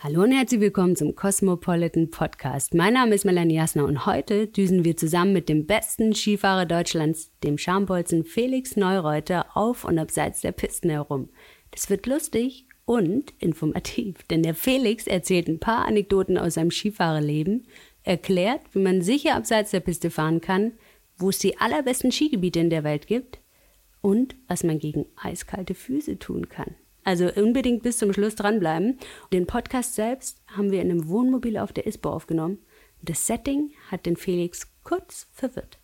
Hallo und herzlich willkommen zum Cosmopolitan Podcast. Mein Name ist Melanie Jasner und heute düsen wir zusammen mit dem besten Skifahrer Deutschlands, dem Schambolzen Felix Neureuter, auf und abseits der Pisten herum. Das wird lustig und informativ, denn der Felix erzählt ein paar Anekdoten aus seinem Skifahrerleben, erklärt, wie man sicher abseits der Piste fahren kann, wo es die allerbesten Skigebiete in der Welt gibt und was man gegen eiskalte Füße tun kann. Also unbedingt bis zum Schluss dranbleiben. Den Podcast selbst haben wir in einem Wohnmobil auf der ISPO aufgenommen. Das Setting hat den Felix kurz verwirrt.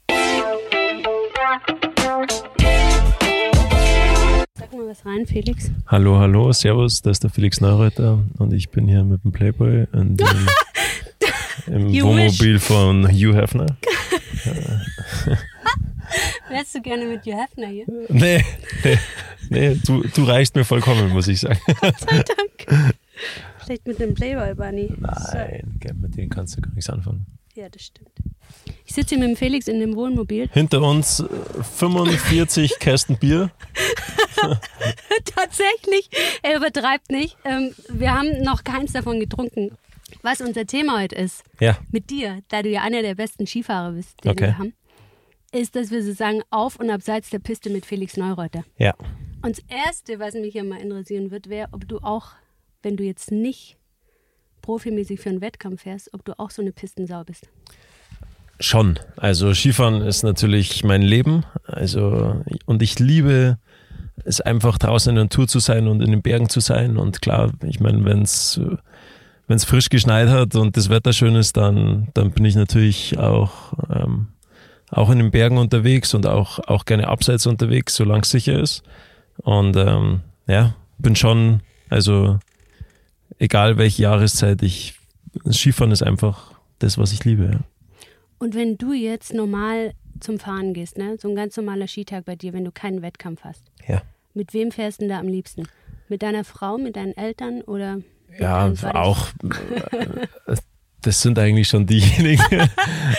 Sag mal was rein, Felix. Hallo, hallo, servus, das ist der Felix Neureuter und ich bin hier mit dem Playboy und dem, im Wohnmobil wish. von Hugh Hefner. Wärst du gerne mit Hugh Hefner hier? Nee, nee. Nee, du, du reichst mir vollkommen, muss ich sagen. Gott sei Dank. Vielleicht mit dem Playboy Bunny. Nein, so. mit denen kannst du gar nichts anfangen. Ja, das stimmt. Ich sitze hier mit dem Felix in dem Wohnmobil. Hinter uns 45 äh, Kästen Bier. Tatsächlich, er übertreibt nicht. Ähm, wir haben noch keins davon getrunken. Was unser Thema heute ist, ja. mit dir, da du ja einer der besten Skifahrer bist, den okay. wir haben, ist, dass wir so sagen, auf und abseits der Piste mit Felix Neureuter. Ja. Und das Erste, was mich mal interessieren wird, wäre, ob du auch, wenn du jetzt nicht profimäßig für einen Wettkampf fährst, ob du auch so eine Pistensau bist. Schon. Also Skifahren ist natürlich mein Leben. Also und ich liebe es einfach draußen in der Natur zu sein und in den Bergen zu sein. Und klar, ich meine, wenn es wenn es frisch geschneit hat und das Wetter schön ist, dann, dann bin ich natürlich auch, ähm, auch in den Bergen unterwegs und auch, auch gerne abseits unterwegs, solange es sicher ist. Und ähm, ja, bin schon, also egal welche Jahreszeit, ich, Skifahren ist einfach das, was ich liebe. Ja. Und wenn du jetzt normal zum Fahren gehst, ne? so ein ganz normaler Skitag bei dir, wenn du keinen Wettkampf hast, ja. mit wem fährst du da am liebsten? Mit deiner Frau, mit deinen Eltern oder? Ja, auch. Das sind eigentlich schon diejenigen.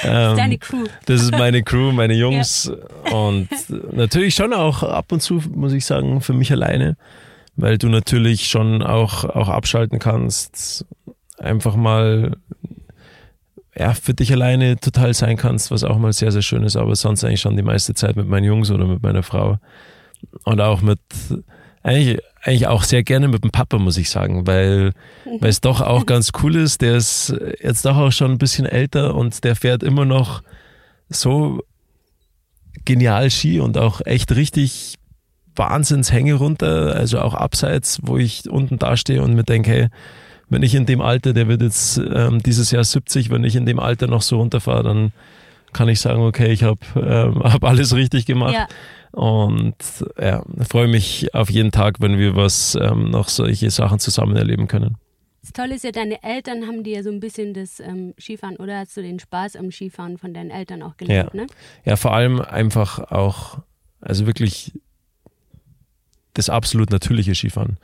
das ist deine Crew. Das ist meine Crew, meine Jungs. Ja. Und natürlich schon auch ab und zu, muss ich sagen, für mich alleine, weil du natürlich schon auch, auch abschalten kannst, einfach mal ja, für dich alleine total sein kannst, was auch mal sehr, sehr schön ist, aber sonst eigentlich schon die meiste Zeit mit meinen Jungs oder mit meiner Frau. Und auch mit, eigentlich, eigentlich auch sehr gerne mit dem Papa, muss ich sagen, weil, weil es doch auch ganz cool ist. Der ist jetzt doch auch schon ein bisschen älter und der fährt immer noch so genial Ski und auch echt richtig Wahnsinnshänge runter, also auch abseits, wo ich unten dastehe und mir denke, hey, wenn ich in dem Alter, der wird jetzt ähm, dieses Jahr 70, wenn ich in dem Alter noch so runterfahre, dann kann ich sagen, okay, ich habe ähm, hab alles richtig gemacht. Ja. Und ja, freue mich auf jeden Tag, wenn wir was ähm, noch solche Sachen zusammen erleben können. Das Tolle ist ja, deine Eltern haben dir ja so ein bisschen das ähm, Skifahren oder hast du den Spaß am Skifahren von deinen Eltern auch gelernt, ja. ne? Ja, vor allem einfach auch, also wirklich das absolut natürliche Skifahren.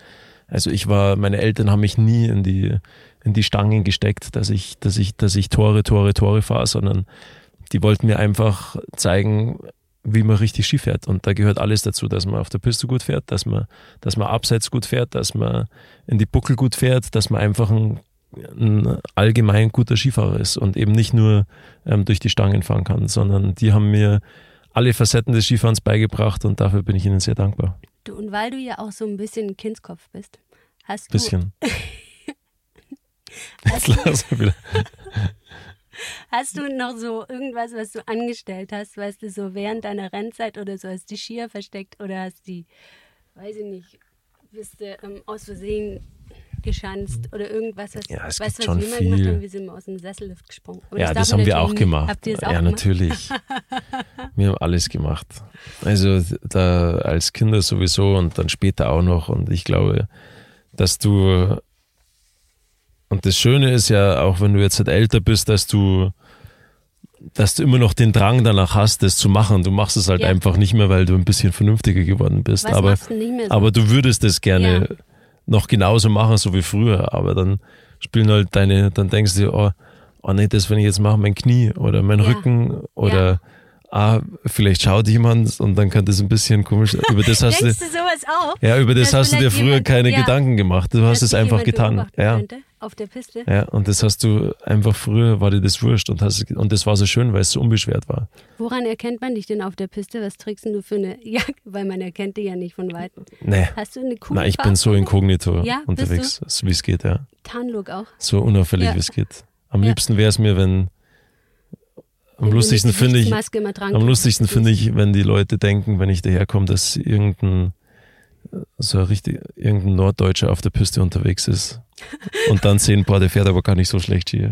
Also ich war, meine Eltern haben mich nie in die, in die Stangen gesteckt, dass ich, dass ich, dass ich Tore, Tore, Tore fahre, sondern die wollten mir einfach zeigen, wie man richtig Ski fährt. Und da gehört alles dazu, dass man auf der Piste gut fährt, dass man, dass man abseits gut fährt, dass man in die Buckel gut fährt, dass man einfach ein, ein allgemein guter Skifahrer ist und eben nicht nur ähm, durch die Stangen fahren kann, sondern die haben mir alle Facetten des Skifahrens beigebracht und dafür bin ich ihnen sehr dankbar. Du, und weil du ja auch so ein bisschen Kindskopf bist, hast du. Bisschen. Jetzt wieder. Hast du noch so irgendwas, was du angestellt hast, weißt du, so während deiner Rennzeit oder so, hast du die Skier versteckt oder hast die, weiß ich nicht, bist du ähm, aus Versehen geschanzt oder irgendwas, was, ja, es du, was wir viel. gemacht haben, wir sind aus dem Sessellift gesprungen. Aber ja, das, das haben wir auch gemacht. Habt ihr es auch ja, gemacht? natürlich. wir haben alles gemacht. Also da als Kinder sowieso und dann später auch noch und ich glaube, dass du und das Schöne ist ja, auch wenn du jetzt halt älter bist, dass du, dass du immer noch den Drang danach hast, das zu machen. Du machst es halt ja. einfach nicht mehr, weil du ein bisschen vernünftiger geworden bist. Was aber, so? aber du würdest es gerne ja. noch genauso machen, so wie früher. Aber dann spielen halt deine, dann denkst du dir, oh, oh nee, das, wenn ich jetzt mache, mein Knie oder mein ja. Rücken oder ah, vielleicht schaut jemand und dann könnte es ein bisschen komisch über das hast du, du ja, über das hast du dir früher jemand- keine. Gedanken gemacht. Du hast es einfach getan. Ja. Könnte, auf der Piste? Ja, und das hast du einfach früher war dir das wurscht und hast und das war so schön, weil es so unbeschwert war. Woran erkennt man dich denn auf der Piste? Was trägst denn du für eine Jacke? Weil man erkennt dich ja nicht von Weitem. Nee. Hast du eine coole Na, ich bin so inkognito Ja, unterwegs, so wie es geht, ja. Tarnlook auch. So unauffällig, Ja. wie es geht. Am Ja. liebsten wäre es mir, wenn am Wenn lustigsten finde ich, am lustigsten finde ich, wenn die Leute denken, wenn ich daherkomme, dass irgendein so richtig irgendein Norddeutscher auf der Piste unterwegs ist. Und dann sehen, boah, der fährt aber gar nicht so schlecht Ski.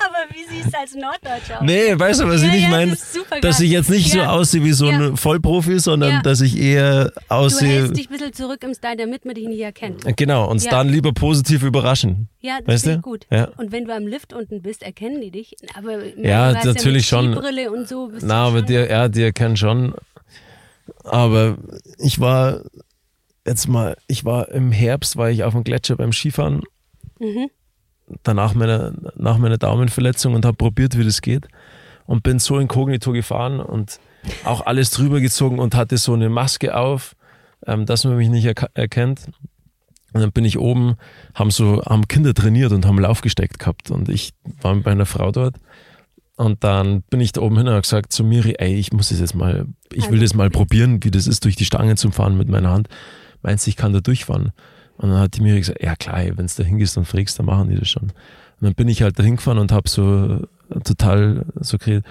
Aber wie siehst du als Norddeutscher aus? Nee, weißt du, was Ja, ich nicht ja, meine? das Dass ich jetzt nicht so Ja. aussehe wie so ein. Vollprofi, sondern dass ich eher Du aussehe. hältst dich ein bisschen zurück im Style, damit man dich nicht erkennt. Genau, Ja. dann lieber positiv überraschen. Ja, das Weißt du? gut. Und wenn du am Lift unten bist, erkennen die dich. Aber Ja, du natürlich ja schon. Skibrille und so. bist du Na, aber der, ja, die erkennen schon. Aber ich war jetzt mal, ich war im Herbst, war ich auf dem Gletscher beim Skifahren. Mhm. Danach meiner, nach meiner Daumenverletzung und habe probiert, wie das geht. Und bin so inkognito gefahren und auch alles drüber gezogen und hatte so eine Maske auf, ähm, dass man mich nicht erka- erkennt. Und dann bin ich oben, haben so, haben Kinder trainiert und haben Lauf gesteckt gehabt. Und ich war bei einer Frau dort. Und dann bin ich da oben hin und habe gesagt zu Miri, ey, ich muss das jetzt mal, ich will das mal probieren, wie das ist, durch die Stange zu fahren mit meiner Hand. Meinst du, ich kann da durchfahren? Und dann hat die Miri gesagt, ja klar, wenn du da hingehst und fragst, dann machen die das schon. Und dann bin ich halt da hingefahren und habe so äh, total so geredet.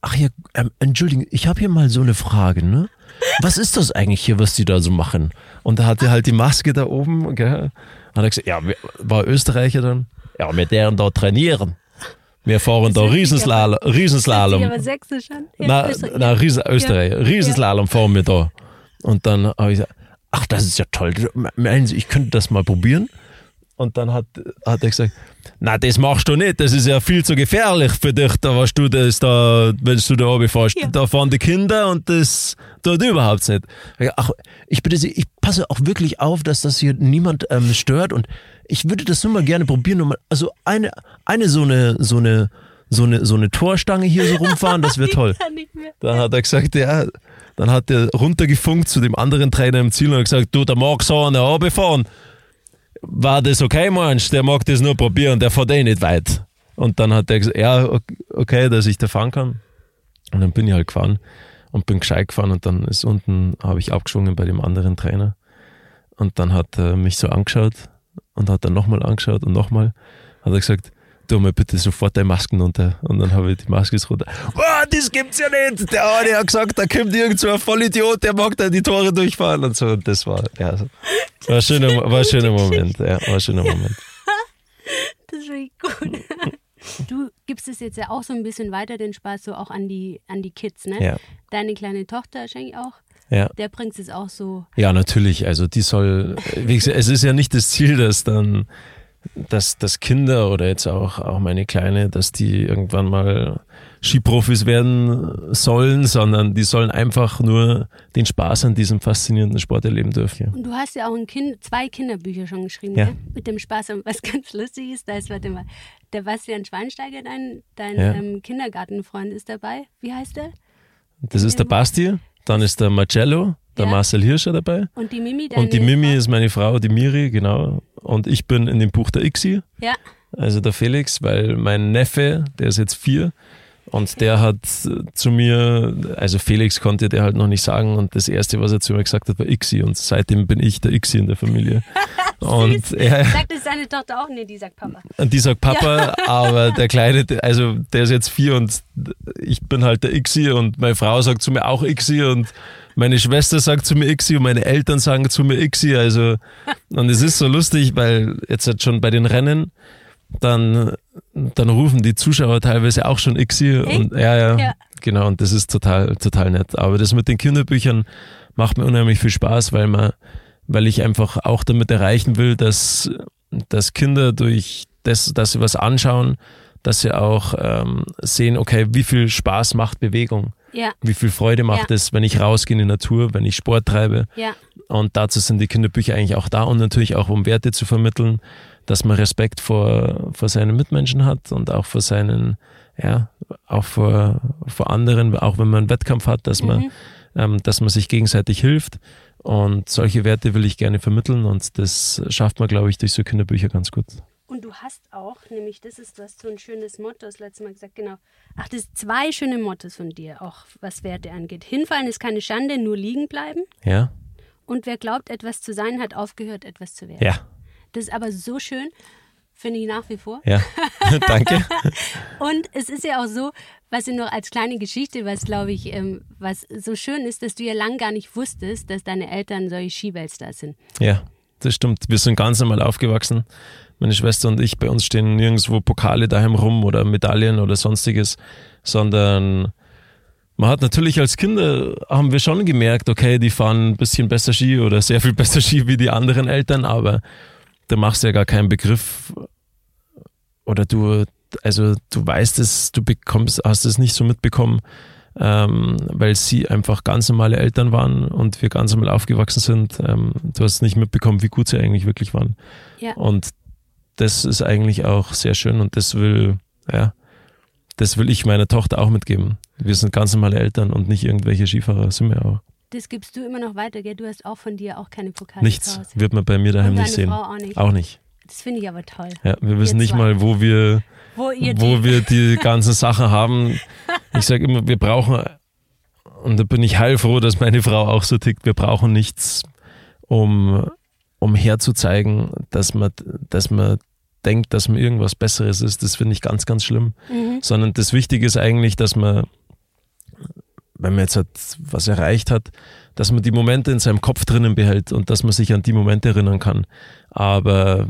Ach ja, ähm, entschuldigen, ich habe hier mal so eine Frage, ne? Was ist das eigentlich hier, was die da so machen? Und da hatte halt die Maske da oben, gell? Hat er gesagt, ja, war Österreicher dann? Ja, mit deren da trainieren. Wir fahren da Riesenslalom. Riesenslalom. aber sächsisch an. Ja, Na, Österreich. na Riesen, Österreich. Riesenslalom fahren wir da. Und dann habe ich gesagt, ach, das ist ja toll. Meinen Sie, ich könnte das mal probieren? Und dann hat, hat er gesagt, na, das machst du nicht, das ist ja viel zu gefährlich für dich, da was du das da, wenn du da oben fährst. Ja. Da fahren die Kinder und das tut überhaupt nicht. Ach, ich bitte Sie, ich passe auch wirklich auf, dass das hier niemand ähm, stört und ich würde das nur mal gerne probieren. mal- Also eine, eine so eine, so eine, so eine, so eine Torstange hier so rumfahren, das wäre toll. Dann hat er gesagt, ja, dann hat er runtergefunkt zu dem anderen Trainer im Ziel und hat gesagt, du, der mag so eine runterfahren. War das okay, meinst Der mag das nur probieren, der fährt eh nicht weit. Und dann hat er gesagt, ja, ok- okay, dass ich da fahren kann. Und dann bin ich halt gefahren und bin gescheit gefahren und dann ist unten, habe ich abgeschwungen bei dem anderen Trainer. Und dann hat er mich so angeschaut und hat dann nochmal angeschaut und nochmal. Hat er gesagt, tu mal bitte sofort deine Masken runter. Und dann habe ich die Maske runter. Oh, das gibt's ja nicht. Der eine hat gesagt, da kommt irgend so ein Vollidiot, der mag da die Tore durchfahren und so. Und das war, ja, so. war ein schöner, war ein schöner Moment. Ja, war ein schöner Moment. Das ich gut. Du gibst es jetzt ja auch so ein bisschen weiter, den Spaß so auch an die, an die Kids, ne? Ja, Deine kleine Tochter wahrscheinlich auch. ja. Der bringt es auch so. Ja, natürlich. Also die soll, wie gesagt, es ist ja nicht das Ziel, dass dann, dass, dass Kinder oder jetzt auch, auch meine Kleine, dass die irgendwann mal Skiprofis werden sollen, sondern die sollen einfach nur den Spaß an diesem faszinierenden Sport erleben dürfen. Und du hast ja auch kind, zwei Kinderbücher schon geschrieben, Ja. ne? mit dem Spaß. Und was ganz lustig ist, da ist, warte mal, der Bastian Schweinsteiger, dein, dein Ja. ähm, Kindergartenfreund, ist dabei. Wie heißt der? Das ist der Basti, dann ist der Marcello, der Ja. Marcel Hirscher dabei. Und die Mimi, Und die Mimi Frau? ist meine Frau, die Miri, genau. Und ich bin in dem Buch der Ixi, Ja, also der Felix, weil mein Neffe, der ist jetzt vier, und der hat äh, zu mir, also Felix konnte der halt noch nicht sagen und das erste, was er zu mir gesagt hat, war Ixi und seitdem bin ich der Ixi in der Familie. und er, sagt es seine Tochter auch? Nee, die sagt Papa. und die sagt Papa, aber der Kleine, also der ist jetzt vier und ich bin halt der Ixi und meine Frau sagt zu mir auch Ixi und meine Schwester sagt zu mir Ixi und meine Eltern sagen zu mir Ixi. Also, und es ist so lustig, weil jetzt halt schon bei den Rennen, dann, dann rufen die Zuschauer teilweise auch schon Ixi und ja, ja, Ja. genau, und das ist total, total nett. Aber das mit den Kinderbüchern macht mir unheimlich viel Spaß, weil man, weil ich einfach auch damit erreichen will, dass, dass Kinder durch das, dass sie was anschauen, dass sie auch ähm, sehen, okay, wie viel Spaß macht Bewegung, Ja, wie viel Freude macht Ja. es, wenn ich rausgehe in die Natur, wenn ich Sport treibe. ja. Und dazu sind die Kinderbücher eigentlich auch da und natürlich auch, um Werte zu vermitteln, dass man Respekt vor, vor seinen Mitmenschen hat und auch vor seinen, ja, auch vor, vor anderen, auch wenn man einen Wettkampf hat, dass man, mhm. ähm, dass man sich gegenseitig hilft. Und solche Werte will ich gerne vermitteln und das schafft man, glaube ich, durch so Kinderbücher ganz gut. Und du hast auch, nämlich das ist, du hast so ein schönes Motto das letzte Mal gesagt, genau. Ach, das sind zwei schöne Mottos von dir, auch was Werte angeht. Hinfallen ist keine Schande, nur liegen bleiben. Ja. Und wer glaubt, etwas zu sein, hat aufgehört, etwas zu werden. Ja. Das ist aber so schön, finde ich nach wie vor. Ja, danke. und es ist ja auch so, was ich noch als kleine Geschichte, was glaube ich, ähm, was so schön ist, dass du ja lang gar nicht wusstest, dass deine Eltern solche Skiweltstars sind. Ja, das stimmt. Wir sind ganz normal aufgewachsen meine Schwester und ich, bei uns stehen nirgendwo Pokale daheim rum oder Medaillen oder sonstiges, sondern man hat natürlich als Kinder, haben wir schon gemerkt, okay, die fahren ein bisschen besser Ski oder sehr viel besser Ski wie die anderen Eltern, aber da machst du ja gar keinen Begriff oder du, also du weißt es, du bekommst, hast es nicht so mitbekommen, ähm, weil sie einfach ganz normale Eltern waren und wir ganz normal aufgewachsen sind. Ähm, du hast nicht mitbekommen, wie gut sie eigentlich wirklich waren. Ja. Und das ist eigentlich auch sehr schön und das will, ja, das will ich meiner Tochter auch mitgeben. Wir sind ganz normale Eltern und nicht irgendwelche Skifahrer, sind wir auch. Das gibst du immer noch weiter, gell? Du hast auch von dir auch keine Pokale. Nichts wird man bei mir daheim nicht sehen. Frau auch nicht. Auch nicht. Das finde ich aber toll. Ja, wir wissen nicht mal, wo wir, wo, wo wir die ganzen Sachen haben. Ich sage immer, wir brauchen, und da bin ich heilfroh, dass meine Frau auch so tickt, wir brauchen nichts, um, um herzuzeigen, dass man, dass man denkt, dass man irgendwas Besseres ist, das finde ich ganz, ganz schlimm. Mhm. Sondern das Wichtige ist eigentlich, dass man, wenn man jetzt halt was erreicht hat, dass man die Momente in seinem Kopf drinnen behält und dass man sich an die Momente erinnern kann. Aber,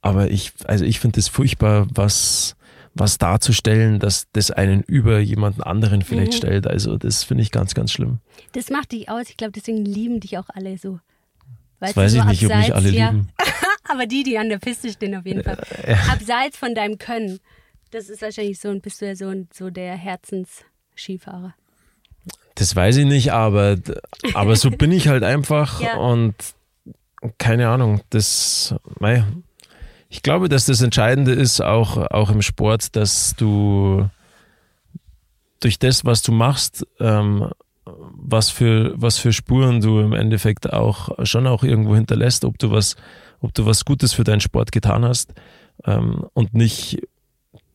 aber ich, also ich finde es furchtbar, was, was darzustellen, dass das einen über jemanden anderen vielleicht mhm. stellt. Also das finde ich ganz, ganz schlimm. Das macht dich aus. Ich glaube, deswegen lieben dich auch alle so. Weißt das weiß ich nicht, ob mich alle ja. lieben. Aber die, die an der Piste stehen, auf jeden Fall. Ja. Abseits von deinem Können. Das ist wahrscheinlich so, bist du ja so, so der Herzensskifahrer. Das weiß ich nicht, aber, aber so bin ich halt einfach ja. und keine Ahnung, das, mei, ich glaube, dass das Entscheidende ist, auch, auch im Sport, dass du durch das, was du machst, ähm, was für, was für Spuren du im Endeffekt auch schon auch irgendwo hinterlässt, ob du was ob du was Gutes für deinen Sport getan hast ähm, und nicht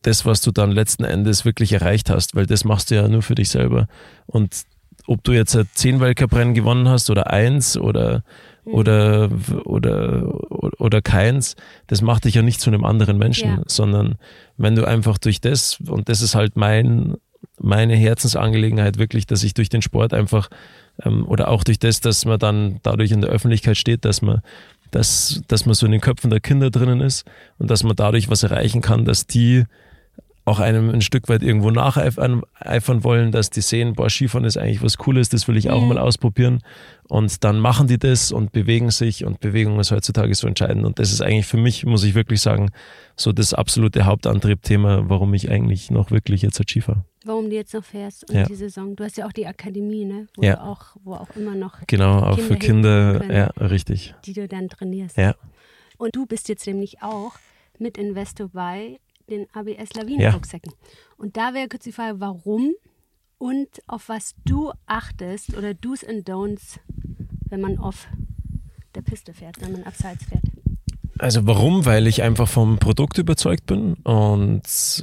das, was du dann letzten Endes wirklich erreicht hast, weil das machst du ja nur für dich selber. Und ob du jetzt zehn Weltcuprennen gewonnen hast oder eins oder mhm. oder oder oder keins, das macht dich ja nicht zu einem anderen Menschen, ja. sondern wenn du einfach durch das und das ist halt mein meine Herzensangelegenheit wirklich, dass ich durch den Sport einfach ähm, oder auch durch das, dass man dann dadurch in der Öffentlichkeit steht, dass man dass, dass man so in den Köpfen der Kinder drinnen ist und dass man dadurch was erreichen kann, dass die auch einem ein Stück weit irgendwo nacheifern wollen, dass die sehen, boah, Skifahren ist eigentlich was Cooles, das will ich auch mhm. mal ausprobieren. Und dann machen die das und bewegen sich und Bewegung ist heutzutage so entscheidend. Und das ist eigentlich für mich, muss ich wirklich sagen, so das absolute Hauptantriebthema, warum ich eigentlich noch wirklich jetzt als Skifahrer. Warum du jetzt noch fährst und ja. die Saison. Du hast ja auch die Akademie, ne? Wo ja. auch, wo auch immer noch. Genau, auch Kinder für Kinder, können, ja, richtig. Die du dann trainierst. Ja. Und du bist jetzt nämlich auch mit Investor bei den ABS Lawinen-Rucksäcken. Ja. Und da wäre kurz die Frage, warum und auf was du achtest oder Do's and Don'ts, wenn man auf der Piste fährt, wenn man abseits fährt. Also warum? Weil ich einfach vom Produkt überzeugt bin und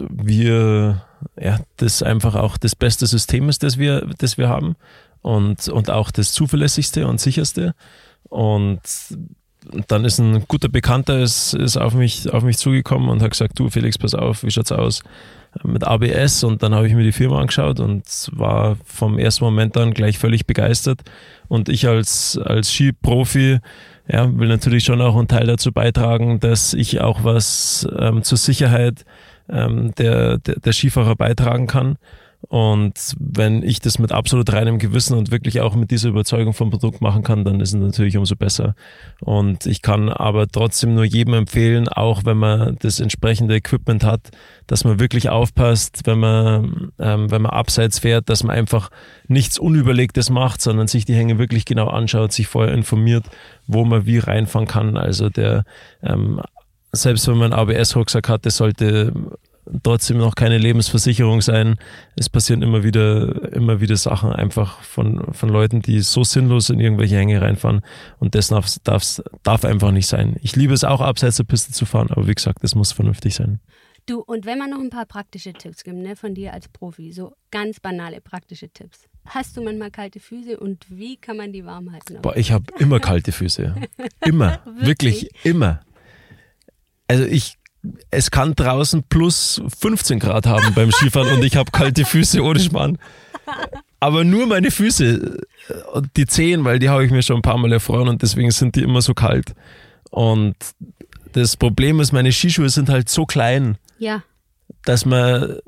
wir, ja, das einfach auch das beste System ist, das wir, das wir haben und, und auch das zuverlässigste und sicherste. Und dann ist ein guter Bekannter ist, ist auf, mich, auf mich zugekommen und hat gesagt, du Felix, pass auf, wie schaut's aus mit ABS? Und dann habe ich mir die Firma angeschaut und war vom ersten Moment an gleich völlig begeistert. Und ich als, als Skiprofi ja, will natürlich schon auch einen Teil dazu beitragen, dass ich auch was ähm, zur Sicherheit ähm, der, der, der Skifahrer beitragen kann. Und wenn ich das mit absolut reinem Gewissen und wirklich auch mit dieser Überzeugung vom Produkt machen kann, dann ist es natürlich umso besser. Und ich kann aber trotzdem nur jedem empfehlen, auch wenn man das entsprechende Equipment hat, dass man wirklich aufpasst, wenn man, ähm, wenn man abseits fährt, dass man einfach nichts Unüberlegtes macht, sondern sich die Hänge wirklich genau anschaut, sich vorher informiert, wo man wie reinfahren kann. Also der ähm, selbst wenn man einen ABS-Rucksack hat, das sollte trotzdem noch keine Lebensversicherung sein. Es passieren immer wieder, immer wieder Sachen einfach von, von Leuten, die so sinnlos in irgendwelche Hänge reinfahren. Und das darf, darf, darf einfach nicht sein. Ich liebe es auch, abseits der Piste zu fahren, aber wie gesagt, das muss vernünftig sein. Du, und wenn man noch ein paar praktische Tipps gibt, ne, von dir als Profi, so ganz banale praktische Tipps. Hast du manchmal kalte Füße und wie kann man die warm halten? Boah, ich habe immer kalte Füße. Immer. wirklich? wirklich immer. Also ich es kann draußen plus 15 Grad haben beim Skifahren und ich habe kalte Füße ohne Schmarrn. Aber nur meine Füße und die Zehen, weil die habe ich mir schon ein paar Mal erfroren und deswegen sind die immer so kalt. Und das Problem ist, meine Skischuhe sind halt so klein, ja. dass man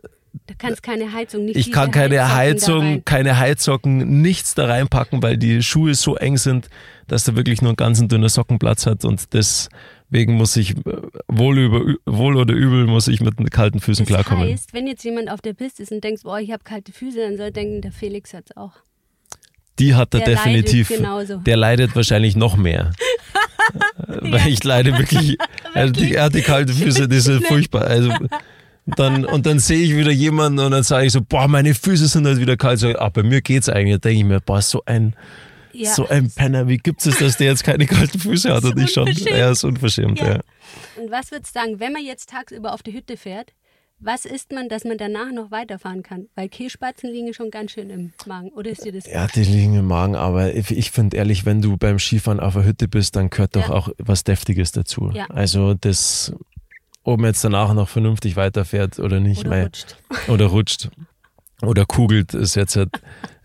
Du kannst keine Heizung, nicht Ich kann keine Heizung, keine Heizsocken, nichts da reinpacken, weil die Schuhe so eng sind, dass da wirklich nur ein ganz dünner Sockenplatz hat und das Wegen muss ich äh, wohl, über, wohl oder übel muss ich mit kalten Füßen das klarkommen. Das heißt, wenn jetzt jemand auf der Piste ist und denkt, boah, ich habe kalte Füße, dann soll er denken, der Felix hat es auch. Die hat er der definitiv. Leidet der leidet wahrscheinlich noch mehr. Weil ja. ich leide wirklich. Also die, er hat die kalte Füße, die sind furchtbar. Also dann, und dann sehe ich wieder jemanden und dann sage ich so, boah, meine Füße sind halt wieder kalt. So, ah, bei mir geht's eigentlich. Da denke ich mir, boah, so ein ja. So ein Penner, wie gibt es, dass der jetzt keine kalten Füße hat und ich schon? Er ist unverschämt, ja. ja. Und was würdest du sagen, wenn man jetzt tagsüber auf die Hütte fährt, was isst man, dass man danach noch weiterfahren kann? Weil Kässpatzen liegen schon ganz schön im Magen. Oder ist dir das? Ja, die liegen im Magen, aber ich finde ehrlich, wenn du beim Skifahren auf der Hütte bist, dann gehört doch ja. auch was Deftiges dazu. Ja. Also das, ob man jetzt danach noch vernünftig weiterfährt oder nicht. Oder rutscht. Oder rutscht oder kugelt, ist jetzt halt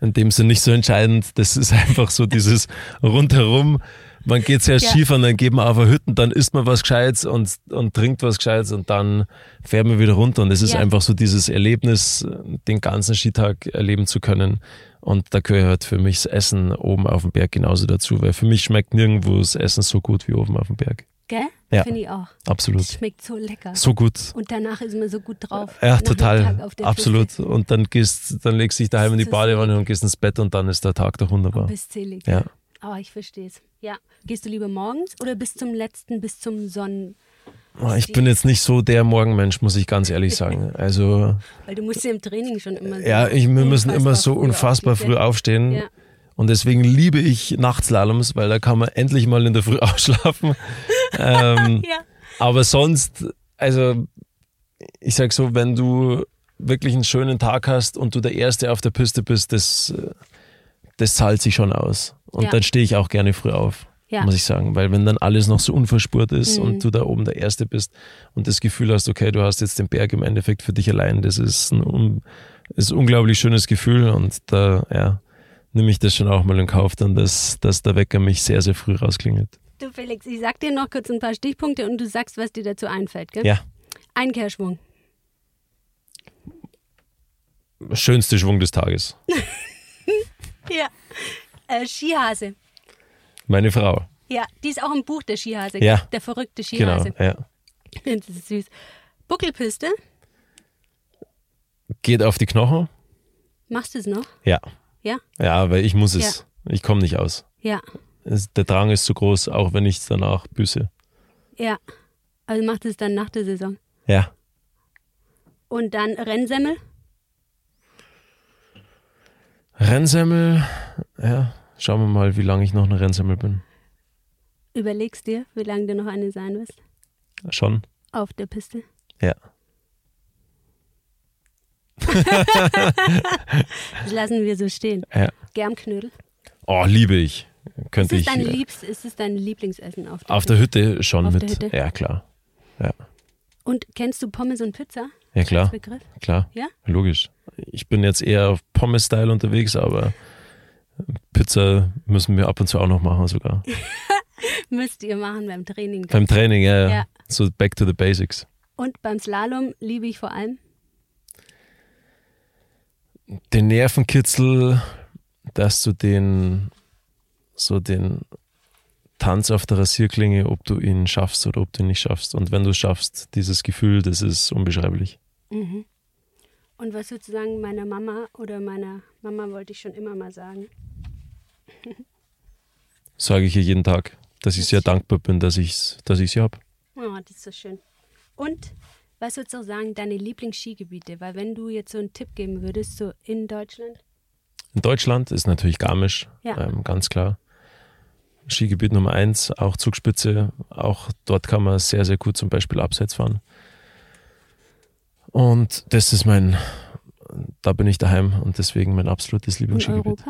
in dem Sinne nicht so entscheidend. Das ist einfach so dieses rundherum. Man geht sehr ja. Skifahren, dann geht man auf eine Hütten, dann isst man was Gescheites und, und trinkt was Gescheites und dann fährt man wieder runter. Und es ist ja. einfach so dieses Erlebnis, den ganzen Skitag erleben zu können. Und da gehört für mich das Essen oben auf dem Berg genauso dazu, weil für mich schmeckt nirgendwo das Essen so gut wie oben auf dem Berg. Gell? Ja. Finde ich auch. Absolut. Es schmeckt so lecker. So gut. Und danach ist man so gut drauf. Ja, total. Absolut. Piste. Und dann gehst, dann legst du dich daheim in die Badewanne und gehst ins Bett und dann ist der Tag doch wunderbar. Und bist zählig. Ja. Aber oh, ich verstehe es. Ja. Gehst du lieber morgens oder bis zum letzten, bis zum Sonnen? Oh, ich bin jetzt nicht so der Morgenmensch, muss ich ganz ehrlich sagen. Also. Weil du musst ja im Training schon immer so. Ja, ich, wir müssen immer so unfassbar früh aufstehen. Ja. Und deswegen liebe ich Nachtslaloms, weil da kann man endlich mal in der Früh ausschlafen. ähm, ja. Aber sonst, also ich sag so, wenn du wirklich einen schönen Tag hast und du der Erste auf der Piste bist, das, das zahlt sich schon aus. Und ja. dann stehe ich auch gerne früh auf, ja. muss ich sagen. Weil wenn dann alles noch so unverspurt ist mhm. und du da oben der Erste bist und das Gefühl hast, okay, du hast jetzt den Berg im Endeffekt für dich allein, das ist ein, ist ein unglaublich schönes Gefühl und da, ja, nehme ich das schon auch mal in Kauf, dann, dass, dass der Wecker mich sehr, sehr früh rausklingelt. Du Felix, ich sag dir noch kurz ein paar Stichpunkte und du sagst, was dir dazu einfällt, gell? Ja. Einkehrschwung. Schönste Schwung des Tages. ja. Äh, Skihase. Meine Frau. Ja, die ist auch im Buch der Skihase. Ja. Der verrückte Skihase. Genau, ja. Das ist süß. Buckelpiste. Geht auf die Knochen. Machst du es noch? Ja. Ja? Ja, weil ich muss es. Ja. Ich komme nicht aus. Ja. Es, der Drang ist zu groß, auch wenn ich es danach büße. Ja. Also macht es dann nach der Saison. Ja. Und dann Rennsemmel? Rennsemmel, ja. Schauen wir mal, wie lange ich noch eine Rennsemmel bin. Überlegst dir, wie lange du noch eine sein wirst? Schon. Auf der Piste? Ja. das lassen wir so stehen. Ja. Germknödel. Oh, liebe ich. Könnte ist, es ich, dein Liebst, ist es dein Lieblingsessen auf der Auf der Hütte schon auf mit. Hütte? Ja, klar. Ja. Und kennst du Pommes und Pizza? Ja, klar. Klar. Ja? Logisch. Ich bin jetzt eher auf Pommes-Style unterwegs, aber Pizza müssen wir ab und zu auch noch machen sogar. Müsst ihr machen beim Training. Beim Training, ja, ja. So back to the basics. Und beim Slalom liebe ich vor allem? Den Nervenkitzel, dass du den so den Tanz auf der Rasierklinge, ob du ihn schaffst oder ob du ihn nicht schaffst. Und wenn du es schaffst, dieses Gefühl, das ist unbeschreiblich. Mhm. Und was würdest du sagen, meiner Mama oder meiner Mama wollte ich schon immer mal sagen? Sage ich ihr jeden Tag, dass ich sehr dankbar bin, dass ich dass ich sie habe. Oh, das ist so schön. Und was würdest du sagen, deine Lieblingsskigebiete? Weil wenn du jetzt so einen Tipp geben würdest, so in Deutschland? In Deutschland ist natürlich Garmisch, Ja. ähm, ganz klar. Skigebiet Nummer eins, auch Zugspitze. Auch dort kann man sehr, sehr gut zum Beispiel abseits fahren. Und das ist mein, da bin ich daheim und deswegen mein absolutes In Lieblingsskigebiet.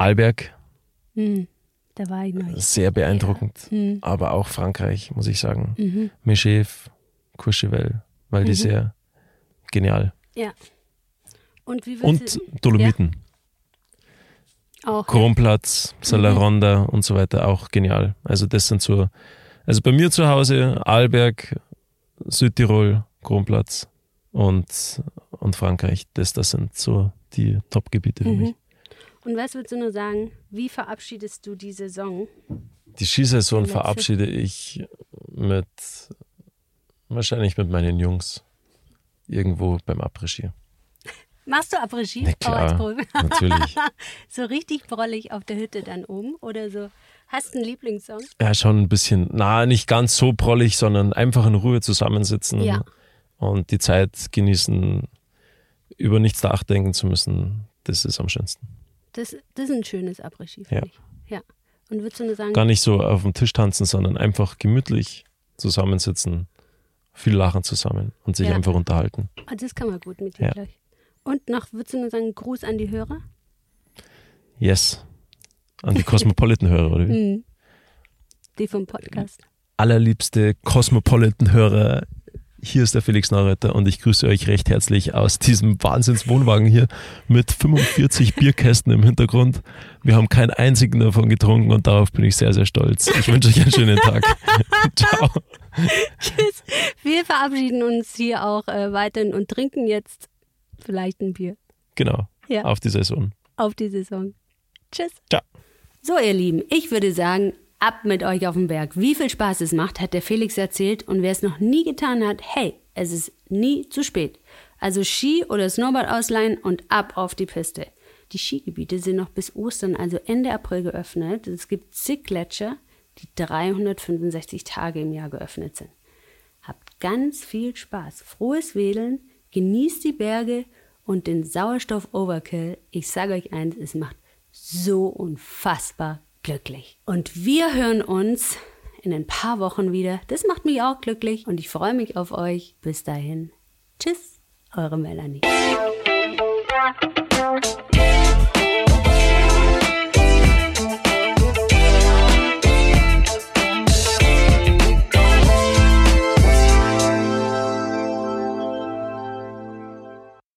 Alberg, Hm, da war ich noch sehr beeindruckend. Hm. Aber auch Frankreich, muss ich sagen. Mhm. Mechev, Courchevel, Val d'Isère, genial. Ja. Und wie Und Dolomiten, du auch? Kronplatz, Salaronda und so weiter, auch genial. Also das sind so, also bei mir zu Hause, Arlberg, Südtirol, Kronplatz und, und Frankreich, das, das sind so die Top-Gebiete für mich. Mhm. Und was würdest du nur sagen, wie verabschiedest du die Saison? Die Skisaison verabschiede ich mit, wahrscheinlich mit meinen Jungs, irgendwo beim Après-Ski. Machst du Après-Ski? Na klar, Profi? natürlich. so richtig brollig auf der Hütte dann oben oder so? Hast du einen Lieblingssong? Ja, schon ein bisschen, na, nicht ganz so prollig, sondern einfach in Ruhe zusammensitzen Ja. und die Zeit genießen, über nichts nachdenken zu müssen. Das ist am schönsten. Das, das ist ein schönes Après-Ski, finde Ja. ich. Ja. Und würdest du nur sagen, Gar nicht so auf dem Tisch tanzen, sondern einfach gemütlich zusammensitzen, viel lachen zusammen und sich Ja. einfach unterhalten. ah, das kann man gut mit dir Ja. gleich. Und noch, würdest du nur sagen, Gruß an die Hörer? Yes. An die Cosmopolitan-Hörer, oder wie? Mhm. Die vom Podcast. Allerliebste Cosmopolitan-Hörer, hier ist der Felix Neureuther und ich grüße euch recht herzlich aus diesem Wahnsinnswohnwagen hier mit 45 Bierkästen im Hintergrund. Wir haben keinen einzigen davon getrunken und darauf bin ich sehr, sehr stolz. Ich wünsche euch einen schönen Tag. Ciao. Tschüss. Wir verabschieden uns hier auch äh, weiterhin und trinken jetzt vielleicht ein Bier Genau. Ja. Auf die Saison. auf die Saison. Tschüss. Ciao. So, ihr Lieben, ich würde sagen, ab mit euch auf den Berg. Wie viel Spaß es macht, hat der Felix erzählt. Und wer es noch nie getan hat, hey, es ist nie zu spät. Also Ski oder Snowboard ausleihen und ab auf die Piste. Die Skigebiete sind noch bis Ostern, also Ende April geöffnet. Es gibt zig Gletscher, die 365 Tage im Jahr geöffnet sind. Habt ganz viel Spaß, frohes Wedeln, genießt die Berge und den Sauerstoff-Overkill. Ich sage euch eins, es macht so unfassbar glücklich. Und wir hören uns in ein paar Wochen wieder. Das macht mich auch glücklich und ich freue mich auf euch. Bis dahin. Tschüss, eure Melanie.